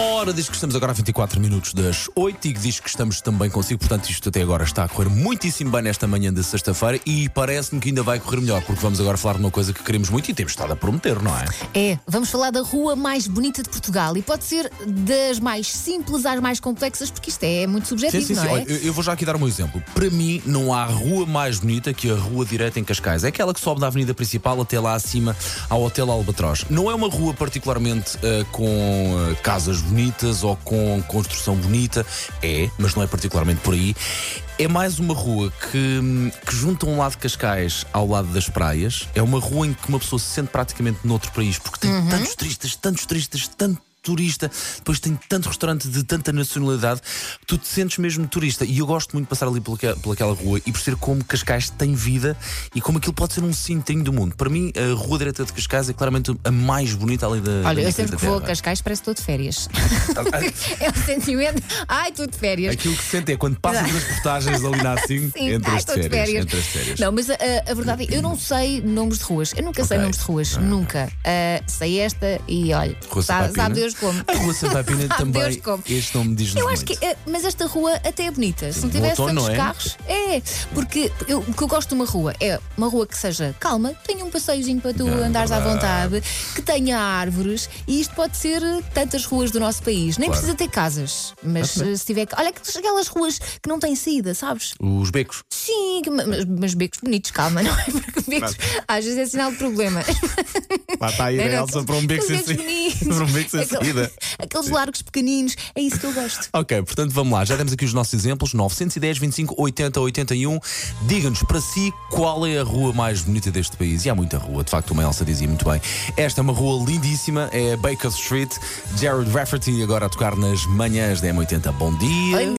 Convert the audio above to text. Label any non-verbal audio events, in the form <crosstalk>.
Ora, diz que estamos agora a 24 minutos das 8 e que diz que estamos também consigo, portanto, isto até agora está a correr muitíssimo bem nesta manhã de sexta-feira e parece-me que ainda vai correr melhor, porque vamos agora falar de uma coisa que queremos muito e temos estado a prometer, não é? É, vamos falar da rua mais bonita de Portugal e pode ser das mais simples às mais complexas, porque isto é muito subjetivo, Sim, sim, sim. não é? Olha, eu, vou já aqui dar um exemplo. Para mim, não há rua mais bonita que a Rua Direita em Cascais. É aquela que sobe da Avenida Principal até lá acima ao Hotel Albatroz. Não é uma rua particularmente eh, com eh, casas bonitas ou com construção bonita. É, mas não é particularmente por aí. É mais uma rua que, que junta um lado de Cascais ao lado das praias. É uma rua em que uma pessoa se sente praticamente noutro país, porque tem Uhum. tantos turistas, tantos turistas, tanto turista, depois tem tanto restaurante de tanta nacionalidade, tu te sentes mesmo turista. E eu gosto muito de passar ali pelaquela, pelaquela rua e perceber como Cascais tem vida e como aquilo pode ser um cintinho do mundo. Para mim, a Rua Direita de Cascais é claramente a mais bonita ali da. da Olha, minha eu sempre que vou a. Cascais parece que estou de férias. <laughs> <laughs> é o sentimento. Ai, estou de férias. Aquilo que se sente é quando passas as portagens ali na assim, <laughs> Sim, entre ai, as férias. férias. Entre as férias. Não, mas a, a- a verdade é, eu não sei nomes de ruas. Eu nunca sei Ok. nomes de ruas. Nunca. Ah, sei esta e olha, sabe Deus como. A Rua Santa Pina Sabe <laughs> também. Deus como. Este nome diz-nos Eu acho muito. que. eh, Mas esta rua até é bonita. Se não tivesse tantos não é? carros. É. Porque eu- o que eu gosto de uma rua é uma rua que seja calma, tenha um passeiozinho para tu É andares à vontade, que tenha árvores e isto pode ser tantas ruas do nosso país. Nem Claro. precisa ter casas. Mas eh, se tiver. Olha aquelas ruas que não têm saída, sabes? Os becos. Sim, mas, mas becos bonitos, calma, não é? <laughs> Porque becos às vezes é sinal de problema. Lá está a ir Não, a não, Elsa para um beco sem saída. Para um beco sem Saída. <laughs> Aqueles largos pequeninos, é isso que eu gosto. <laughs> Ok, portanto vamos lá, já temos aqui os nossos exemplos: 910, 25, 80, 81. Diga-nos para si qual é a rua mais bonita deste país. E há muita rua, de facto, uma Elsa dizia muito bem. Esta é uma rua lindíssima, é Baker Street. Jared Rafferty agora a tocar nas manhãs da M80. Bom dia. Bom